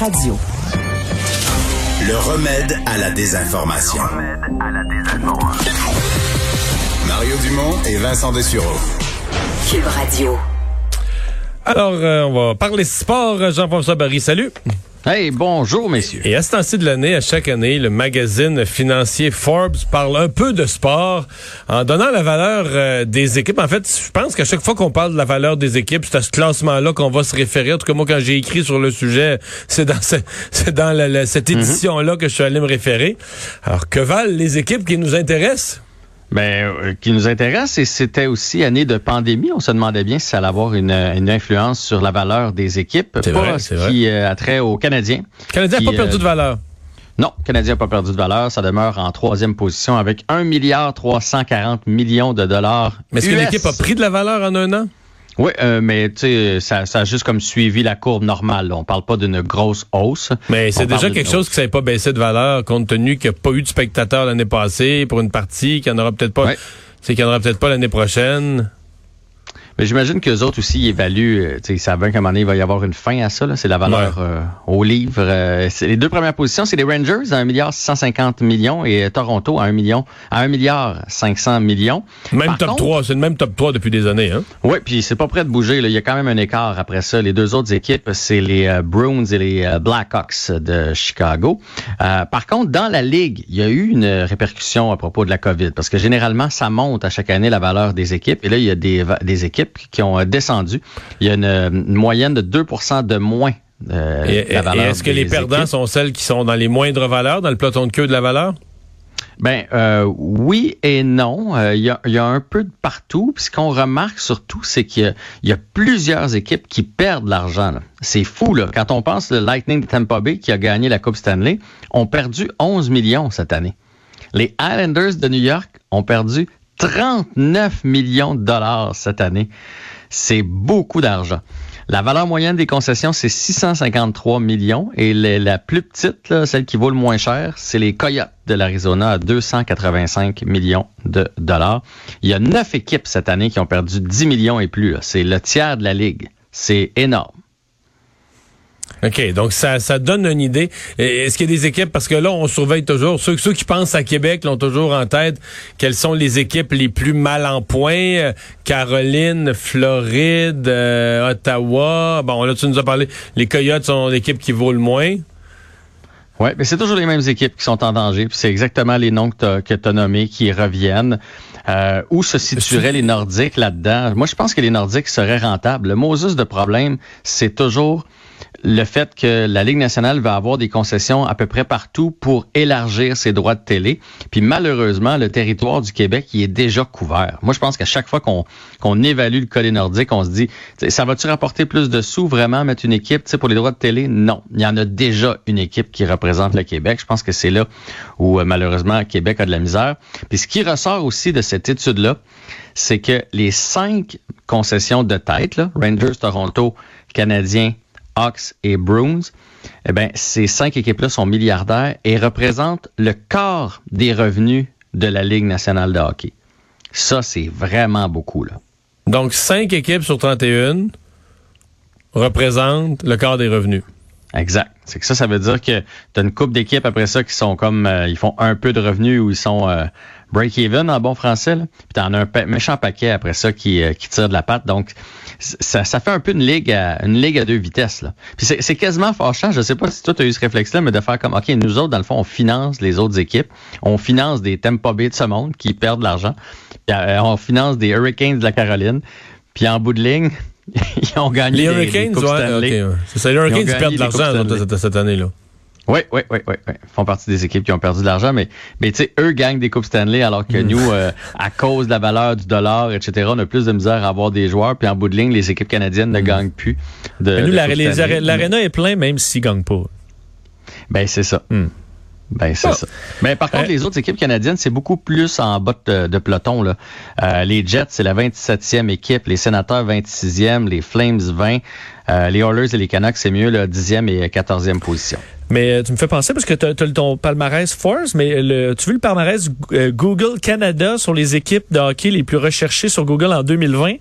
Radio. Le remède à la désinformation. Mario Dumont et Vincent Dessureau. Cube Radio. Alors, euh, on va parler sport. Jean-François Barry, salut. Hey, bonjour, messieurs. Et à ce temps-ci de l'année, à chaque année, le magazine financier Forbes parle un peu de sport en donnant la valeur euh, des équipes. En fait, je pense qu'à chaque fois qu'on parle de la valeur des équipes, c'est à ce classement-là qu'on va se référer. En tout cas, moi, quand j'ai écrit sur le sujet, c'est dans, ce- c'est dans la- la- cette édition-là que je suis allé me référer. Alors, que valent les équipes qui nous intéressent? Ben, euh, qui nous intéresse, et c'était aussi année de pandémie. On se demandait bien si ça allait avoir une, une influence sur la valeur des équipes. C'est pas vrai, ce vrai. qui euh, a trait aux Canadiens. Le Canadien n'a Qui, pas perdu euh, de valeur. Non, le Canadien n'a pas perdu de valeur. Ça demeure en troisième position avec 1 milliard 340 millions de dollars. Mais est-ce que l'équipe a pris de la valeur en un an? Oui, euh, mais tu sais, ça, ça a juste comme suivi la courbe normale. là. On parle pas d'une grosse hausse. Mais c'est déjà quelque hausse. chose qui s'avait pas baissé de valeur, compte tenu qu'il n'y a pas eu de spectateurs l'année passée pour une partie, qu'il n'y en aura peut-être pas. Ouais. C'est qu'il n'y en aura peut-être pas l'année prochaine. Mais j'imagine qu'eux autres aussi ils évaluent, euh, tu sais, ils savent bien qu'à un moment donné, il va y avoir une fin à ça. là. C'est la valeur euh, au livre. Euh, c'est- les deux premières positions, c'est les Rangers à 1 milliard 650 millions et euh, Toronto à 1 million à 1 milliard 500 millions. Même Par top contre- 3, c'est le même top 3 depuis des années. Hein? Oui, puis c'est pas prêt de bouger. Là. Il y a quand même un écart après ça. Les deux autres équipes, c'est les euh, Bruins et les Blackhawks de Chicago. Euh, par contre, dans la Ligue, il y a eu une répercussion à propos de la COVID, parce que généralement, ça monte à chaque année la valeur des équipes. Et là, il y a des, des équipes qui ont euh, descendu. Il y a une, une moyenne de 2% de moins. euh, Et, est-ce que les perdants équipes. sont celles qui sont dans les moindres valeurs, dans le peloton de queue de la valeur? Ben euh, oui et non. Euh, Il y, a, il y a un peu de partout. Puis ce qu'on remarque surtout, c'est qu'il y a- il y, a plusieurs équipes qui perdent de l'argent. C'est fou, là. Quand on pense le Lightning de Tampa Bay qui a gagné la Coupe Stanley, ont perdu 11 millions cette année. Les Islanders de New York ont perdu 39 millions de dollars cette année. C'est beaucoup d'argent. La valeur moyenne des concessions, c'est 653 millions. Et la plus petite, là, celle qui vaut le moins cher, c'est les Coyotes de l'Arizona à 285 millions de dollars. Il y a neuf équipes cette année qui ont perdu 10 millions et plus. C'est le tiers de la ligue. C'est énorme. OK, donc ça, ça donne une idée. Est-ce qu'il y a des équipes, parce que là, on surveille toujours, ceux, ceux qui pensent à Québec l'ont toujours en tête, quelles sont les équipes les plus mal en point? Caroline, Floride, euh, Ottawa. Bon, là, tu nous as parlé, les Coyotes sont l'équipe qui vaut le moins. Oui, mais c'est toujours les mêmes équipes qui sont en danger. Puis c'est exactement les noms que tu as, nommés qui reviennent. Euh, où se situeraient les Nordiques là-dedans? Moi, je pense que les Nordiques seraient rentables. Le Moses de problème, c'est toujours le fait que la Ligue nationale va avoir des concessions à peu près partout pour élargir ses droits de télé. Puis malheureusement, le territoire du Québec, il est déjà couvert. Moi, je pense qu'à chaque fois qu'on évalue le cas des Nordiques, on se dit, ça va-tu rapporter plus de sous vraiment mettre une équipe pour les droits de télé? Non. Il y en a déjà une équipe qui représente le Québec. Je pense que c'est là où euh, malheureusement Québec a de la misère. Puis ce qui ressort aussi de cette étude-là, c'est que les cinq concessions de tête, Rangers, Toronto, Canadiens, Hawks et Bruins, eh ben, ces cinq équipes-là sont milliardaires et représentent le quart des revenus de la Ligue nationale de hockey. Ça, c'est vraiment beaucoup, là. Donc, 5 équipes sur 31 représentent le quart des revenus. Exact. C'est que ça, ça veut dire que tu as une coupe d'équipes après ça qui sont comme euh, ils font un peu de revenus ou ils sont euh, break-even en bon français. Là. Puis t'en as un pa- méchant paquet après ça qui, euh, qui tire de la patte. Donc, ça, ça fait un peu une ligue à une ligue à deux vitesses. Là. Puis c'est, quasiment fâchant. Je sais pas si toi tu as eu ce réflexe-là, mais de faire comme OK, nous autres, dans le fond, on finance les autres équipes. On finance des Tampa Bay de ce monde qui perdent de l'argent. Puis euh, on finance des Hurricanes de la Caroline. Puis en bout de ligne, ils ont gagné Les Hurricanes, ouais, Stanley. ok, ouais. C'est ça, les Hurricanes, perdent de l'argent cette année-là. Oui, oui, oui, oui, oui. Ils font partie des équipes qui ont perdu de l'argent, mais, mais tu sais, eux gagnent des Coupes Stanley alors que nous, euh, à cause de la valeur du dollar, etc., on a plus de misère à avoir des joueurs, puis en bout de ligne, les équipes canadiennes ne gagnent plus de. Mais nous, la- l'aréna est plein même s'ils gagnent pas. Ben, c'est ça. Hmm. Ben, c'est ça. Mais par contre, Euh, les autres équipes canadiennes, c'est beaucoup plus en bas de, de peloton. Là. Euh, les Jets, c'est la 27e équipe. Les Sénateurs, 26e. Les Flames, 20. les Oilers et les Canucks, c'est mieux le 10e et 14e position. Mais tu me fais penser, parce que tu as, ton palmarès Force, mais le, tu veux le palmarès Google Canada sur les équipes de hockey les plus recherchées sur Google en 2020?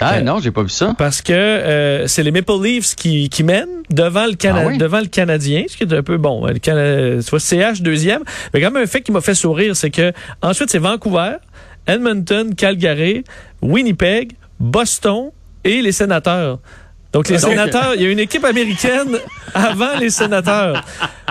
Ah non, j'ai pas vu ça. Parce que c'est les Maple Leafs qui, qui mènent devant le, Cana ah devant le Canadien, ce qui est un peu bon. Le Canada, soit CH deuxième. Mais quand même un fait qui m'a fait sourire, c'est que ensuite c'est Vancouver, Edmonton, Calgary, Winnipeg, Boston et les sénateurs. Donc, les sénateurs, il y a une équipe américaine avant les sénateurs.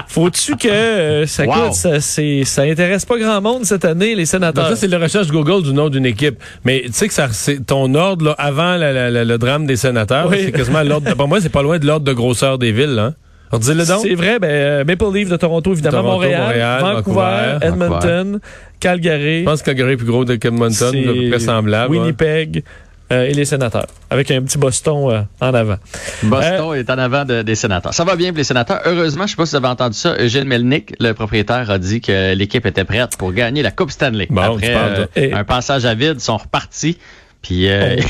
Faut-tu que euh, ça coûte, ça, ça intéresse pas grand monde cette année, les sénateurs? ça, c'est la recherche Google du nom d'une équipe. Mais tu sais que ça, c'est ton ordre, là, avant le drame des sénateurs, c'est quasiment l'ordre, pour moi, c'est pas loin de l'ordre de grosseur des villes, hein. le C'est vrai, ben, euh, Maple Leaf de Toronto, évidemment, Montréal, Vancouver, Edmonton, Calgary. Je pense que Calgary est plus gros que Edmonton, à peu près semblable. Winnipeg. Euh, et les sénateurs, avec un petit Boston euh, en avant. Boston euh, est en avant des sénateurs. Ça va bien pour les sénateurs. Heureusement, je ne sais pas si vous avez entendu ça, Eugène Melnick, le propriétaire, a dit que l'équipe était prête pour gagner la Coupe Stanley. Après un passage à vide, ils sont repartis. Puis oh.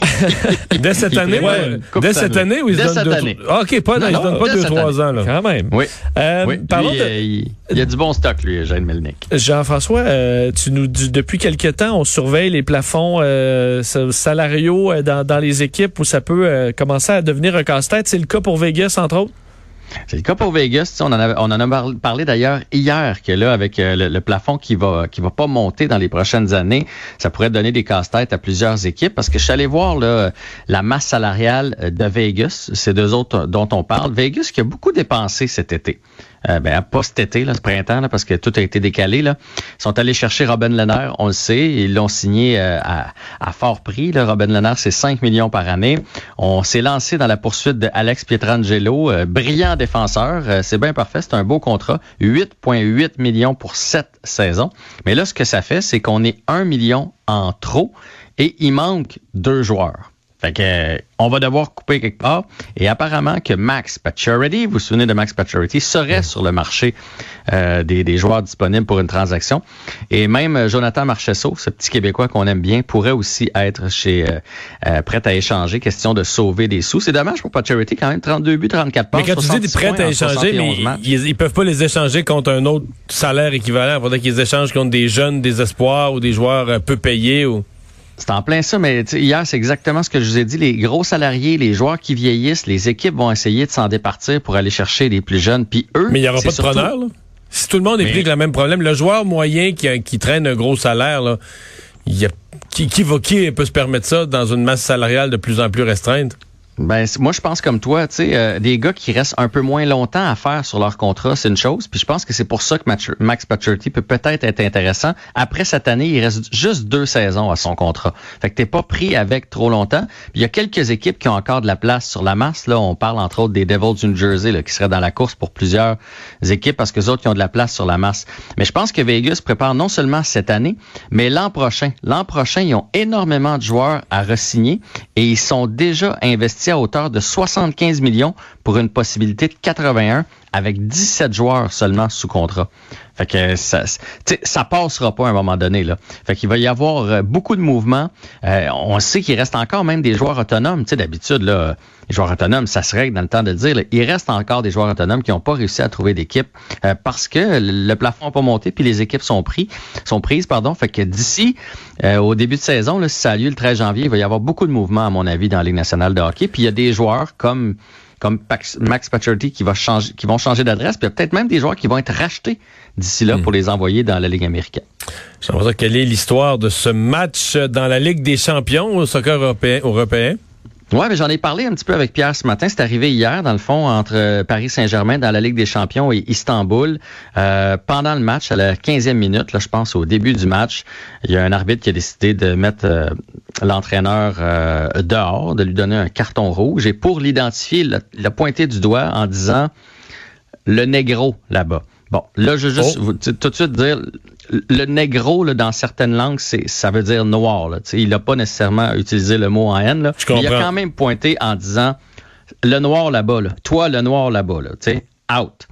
dès cette année, ouais, dès cette année ou ils dès cette année. Ah, ok, pas, ils donnent pas deux trois ans là. Quand même. Oui. Euh, oui. Euh, il, y a du bon stock lui, Jeanne Melnick. Jean-François, euh, tu nous depuis quelque temps, on surveille les plafonds euh, salariaux euh, dans, dans les équipes où ça peut commencer à devenir un casse-tête. C'est le cas pour Vegas entre autres? C'est le cas pour Vegas. On en, a, on en a parlé d'ailleurs hier que là, avec euh, le, plafond qui va qui va pas monter dans les prochaines années, ça pourrait donner des casse-têtes à plusieurs équipes. Parce que je suis allé voir la masse salariale de Vegas, c'est deux autres dont on parle. Vegas qui a beaucoup dépensé cet été euh, ben, pas cet été, là, ce printemps, là, parce que tout a été décalé. Là. Ils sont allés chercher Robin Lehner, on le sait, ils l'ont signé euh, à, fort prix. Là. Robin Lehner, c'est 5 millions par année. On s'est lancé dans la poursuite de Alex Pietrangelo, euh, brillant défenseur. Euh, c'est bien parfait, c'est un beau contrat. 8,8 millions pour 7 saisons. Mais là, ce que ça fait, c'est qu'on est 1 million en trop et il manque deux joueurs. Fait que, on va devoir couper quelque part. Et apparemment que Max Pacioretty, vous vous souvenez de Max Pacioretty, serait sur le marché euh, des, des, joueurs disponibles pour une transaction. Et même euh, Jonathan Marchesso, ce petit Québécois qu'on aime bien, pourrait aussi être chez euh, prêt à échanger. Question de sauver des sous. C'est dommage pour Pacioretty, quand même 32 buts, 34 passes. Mais quand tu dis prêt à échanger, mais ils, ils, peuvent pas les échanger contre un autre salaire équivalent. Il faudrait qu'ils échangent contre des jeunes, des espoirs ou des joueurs peu payés ou. C'est en plein ça, mais hier, c'est exactement ce que je vous ai dit. Les gros salariés, les joueurs qui vieillissent, les équipes vont essayer de s'en départir pour aller chercher les plus jeunes. Puis eux. Mais il n'y aura pas de preneur, là? Si tout le monde explique le même problème, le joueur moyen qui, qui traîne un gros salaire, là, y a, qui, qui, va, qui peut se permettre ça dans une masse salariale de plus en plus restreinte? Ben, moi, je pense comme toi, tu sais, euh, des gars qui restent un peu moins longtemps à faire sur leur contrat, c'est une chose. Puis je pense que c'est pour ça que Max Pacioretty peut peut-être être intéressant. Après cette année, il reste juste deux saisons à son contrat. Fait que t'es pas pris avec trop longtemps. Puis il y a quelques équipes qui ont encore de la place sur la masse. Là, on parle entre autres des Devils du New Jersey là, qui seraient dans la course pour plusieurs équipes parce que les autres qui ont de la place sur la masse. Mais je pense que Vegas prépare non seulement cette année, mais l'an prochain. L'an prochain, ils ont énormément de joueurs à resigner et ils sont déjà investis à hauteur de 75 millions pour une possibilité de 81 avec 17 joueurs seulement sous contrat. Fait que ça, ça passera pas à un moment donné là. Fait qu'il va y avoir euh, beaucoup de mouvements. Euh, on sait qu'il reste encore même des joueurs autonomes. Tu sais, d'habitude là, les joueurs autonomes, ça se règle dans le temps de le dire. Il reste encore des joueurs autonomes qui n'ont pas réussi à trouver d'équipe euh, parce que le plafond n'a pas monté puis les équipes sont pris, sont prises pardon. Fait que d'ici au début de saison, là, si ça a lieu le 13 janvier, il va y avoir beaucoup de mouvements à mon avis dans la Ligue nationale de hockey. Puis il y a des joueurs comme comme Max Pacioretty qui va changer, qui vont changer d'adresse, puis il y a peut-être même des joueurs qui vont être rachetés d'ici là hmm. pour les envoyer dans la Ligue américaine. J'aimerais quelle est l'histoire de ce match dans la Ligue des champions au soccer européen. européen? Oui, mais j'en ai parlé un petit peu avec Pierre ce matin. C'est arrivé hier, dans le fond, entre euh, Paris Saint-Germain dans la Ligue des Champions et Istanbul. Euh, pendant le match, à la 15e minute, là, je pense au début du match, il y a un arbitre qui a décidé de mettre euh, l'entraîneur dehors, de lui donner un carton rouge. Et pour l'identifier, il a pointé du doigt en disant le négro là-bas. Bon, là, je veux juste oh. tout de suite dire, le négro, là, dans certaines langues, c'est, ça veut dire noir. Là, il n'a pas nécessairement utilisé le mot en haine. Là, mais il a quand même pointé en disant, le noir là-bas, là, toi, le noir là-bas, là, out.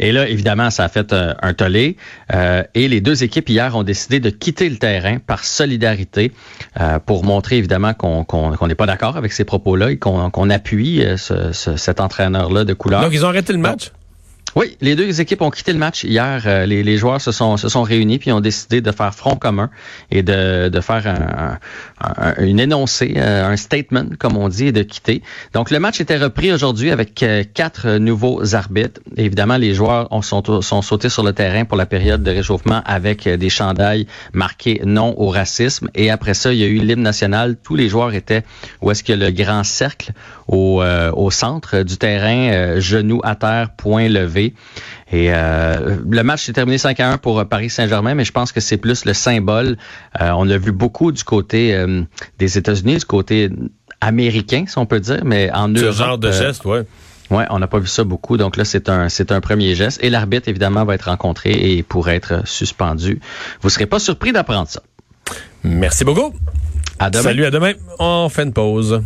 Et là, évidemment, ça a fait un, un tollé. Euh, et les deux équipes hier ont décidé de quitter le terrain par solidarité euh, pour montrer évidemment qu'on n'est pas d'accord avec ces propos-là et qu'on appuie euh, ce, ce, cet entraîneur-là de couleur. Donc, ils ont arrêté le match? Oui, les deux équipes ont quitté le match hier. Euh, les, les, joueurs se sont, se sont réunis puis ont décidé de faire front commun et de, de faire un, un, une énoncé, euh, un statement, comme on dit, et de quitter. Donc, le match était repris aujourd'hui avec euh, quatre nouveaux arbitres. évidemment, les joueurs ont, sont, sont sautés sur le terrain pour la période de réchauffement avec des chandails marqués non au racisme. Et après ça, il y a eu l'hymne national. Tous les joueurs étaient où est-ce que le grand cercle au, au centre du terrain, genoux à terre, point levé et euh, le match s'est terminé 5 à 1 pour Paris Saint-Germain, mais je pense que c'est plus le symbole. Euh, on l'a vu beaucoup du côté euh, des États-Unis, du côté américain, si on peut dire, mais en Ce genre de geste, ouais. Ouais, on n'a pas vu ça beaucoup. Donc là, c'est un, c'est un premier geste. Et l'arbitre, évidemment, va être rencontré et pourrait être suspendu. Vous serez pas surpris d'apprendre ça. Merci beaucoup. À demain. Salut, à demain. On fait une pause.